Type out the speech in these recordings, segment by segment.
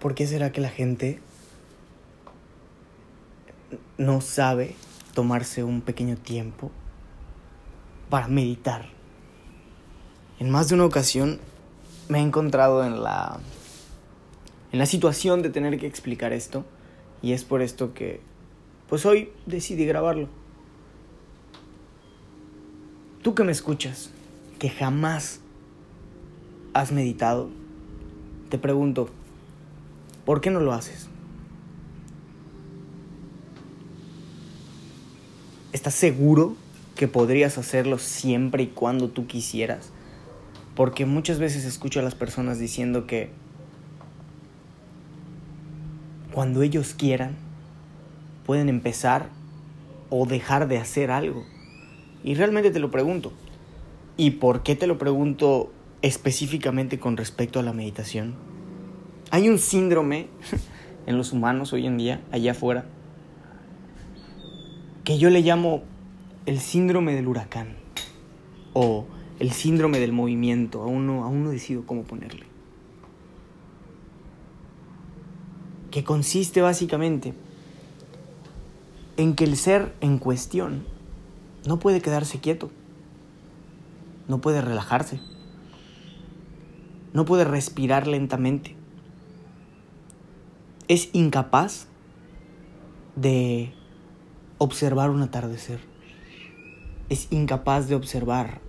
¿Por qué será que la gente no sabe tomarse un pequeño tiempo para meditar? En más de una ocasión me he encontrado en la en la situación de tener que explicar esto y es por esto que pues hoy decidí grabarlo. Tú que me escuchas, que jamás has meditado, te pregunto, ¿por qué no lo haces? ¿Estás seguro que podrías hacerlo siempre y cuando tú quisieras? Porque muchas veces escucho a las personas diciendo que cuando ellos quieran pueden empezar o dejar de hacer algo. Y realmente te lo pregunto. ¿Y por qué te lo pregunto específicamente con respecto a la meditación? Hay un síndrome en los humanos hoy en día, allá afuera, que yo le llamo el síndrome del huracán o el síndrome del movimiento, aún no, aún no decido cómo ponerle. Que consiste básicamente en que el ser en cuestión no puede quedarse quieto, no puede relajarse, no puede respirar lentamente, es incapaz de observar un atardecer, es incapaz de observar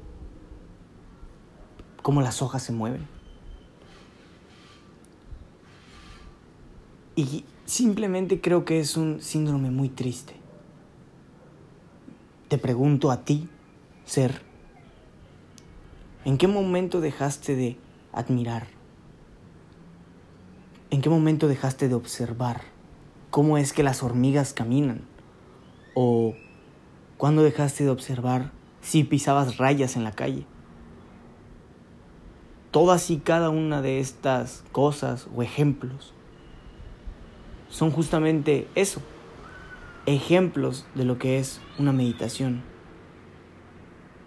cómo las hojas se mueven. Y simplemente creo que es un síndrome muy triste. Te pregunto a ti, ser, ¿en qué momento dejaste de admirar? ¿En qué momento dejaste de observar cómo es que las hormigas caminan? ¿O cuándo dejaste de observar si pisabas rayas en la calle? todas y cada una de estas cosas o ejemplos son justamente eso, ejemplos de lo que es una meditación.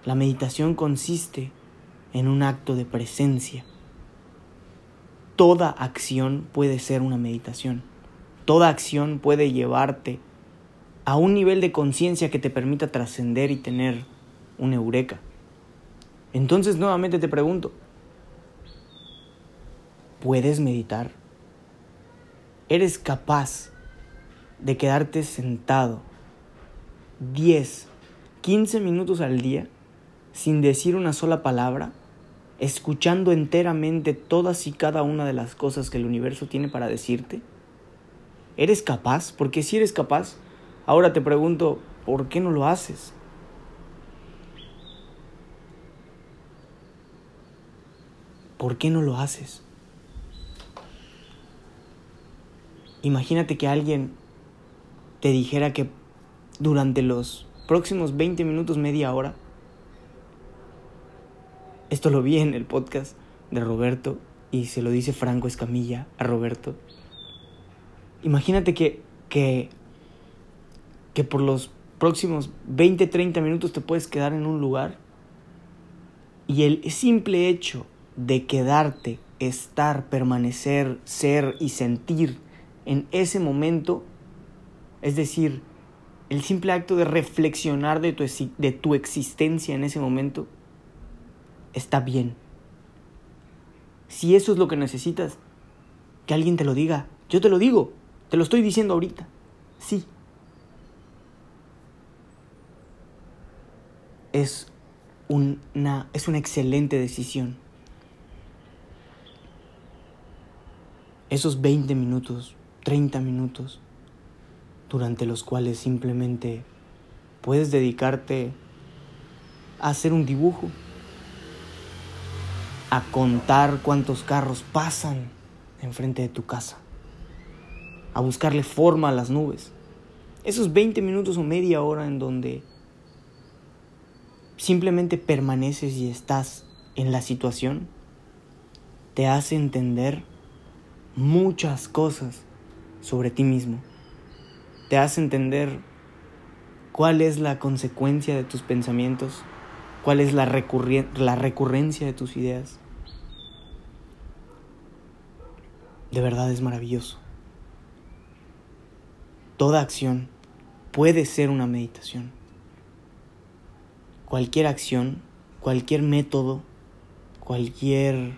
La meditación consiste en un acto de presencia. Toda acción puede ser una meditación. Toda acción puede llevarte a un nivel de conciencia que te permita trascender y tener una eureka. Entonces nuevamente te pregunto, puedes meditar. Eres capaz de quedarte sentado 10, 15 minutos al día sin decir una sola palabra, escuchando enteramente todas y cada una de las cosas que el universo tiene para decirte. ¿Eres capaz? Porque si eres capaz, ahora te pregunto, ¿por qué no lo haces? ¿Por qué no lo haces? Imagínate que alguien te dijera que durante los próximos 20 minutos, media hora, esto lo vi en el podcast de Roberto y se lo dice Franco Escamilla a Roberto. Imagínate que, que, que por los próximos 20, 30 minutos te puedes quedar en un lugar y el simple hecho de quedarte, estar, permanecer, ser y sentir en ese momento, es decir, el simple acto de reflexionar de tu, de tu existencia en ese momento, está bien. Si eso es lo que necesitas, que alguien te lo diga, yo te lo digo, te lo estoy diciendo ahorita, sí. Es una, es una excelente decisión. Esos 20 minutos 30 minutos durante los cuales simplemente puedes dedicarte a hacer un dibujo, a contar cuántos carros pasan enfrente de tu casa, a buscarle forma a las nubes. Esos 20 minutos o media hora en donde simplemente permaneces y estás en la situación, te hace entender muchas cosas sobre ti mismo. Te hace entender cuál es la consecuencia de tus pensamientos, cuál es la, la recurrencia de tus ideas. de verdad es maravilloso. Toda acción puede ser una meditación. Cualquier acción, cualquier método, cualquier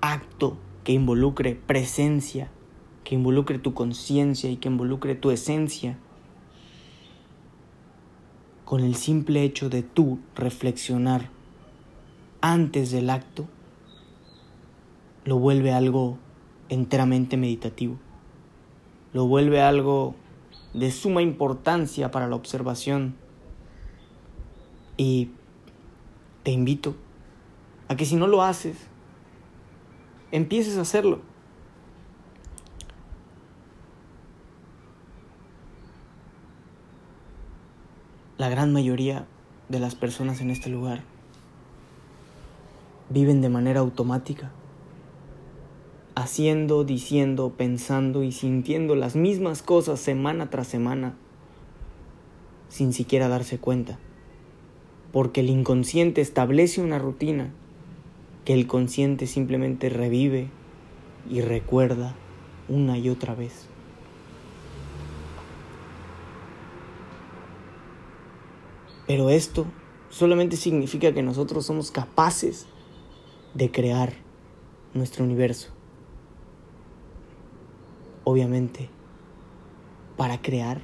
acto que involucre presencia, que involucre tu conciencia y que involucre tu esencia, con el simple hecho de tú reflexionar antes del acto, lo vuelve algo enteramente meditativo. Lo vuelve algo de suma importancia para la observación. Y te invito a que si no lo haces, empieces a hacerlo. La gran mayoría de las personas en este lugar viven de manera automática, haciendo, diciendo, pensando y sintiendo las mismas cosas semana tras semana, sin siquiera darse cuenta, porque el inconsciente establece una rutina que el consciente simplemente revive y recuerda una y otra vez. Pero esto solamente significa que nosotros somos capaces de crear nuestro universo. Obviamente, para crear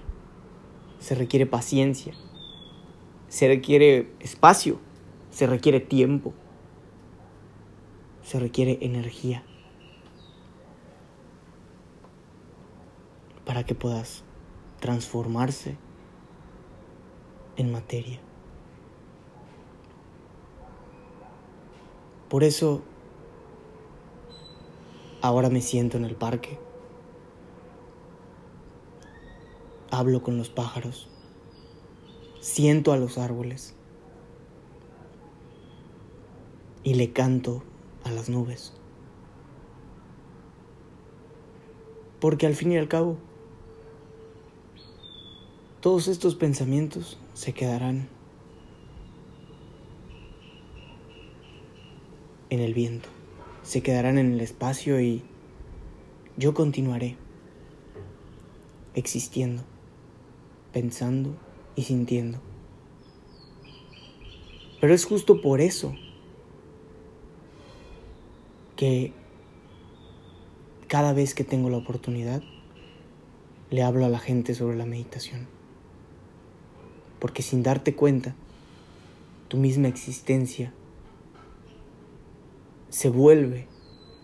se requiere paciencia, se requiere espacio, se requiere tiempo, se requiere energía para que puedas transformarse en materia. Por eso, ahora me siento en el parque, hablo con los pájaros, siento a los árboles y le canto a las nubes. Porque al fin y al cabo, todos estos pensamientos se quedarán en el viento, se quedarán en el espacio y yo continuaré existiendo, pensando y sintiendo. Pero es justo por eso que cada vez que tengo la oportunidad, le hablo a la gente sobre la meditación. Porque sin darte cuenta, tu misma existencia se vuelve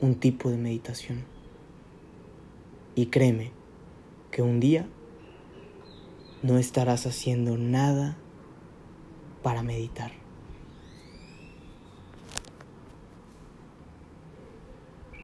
un tipo de meditación. Y créeme que un día no estarás haciendo nada para meditar.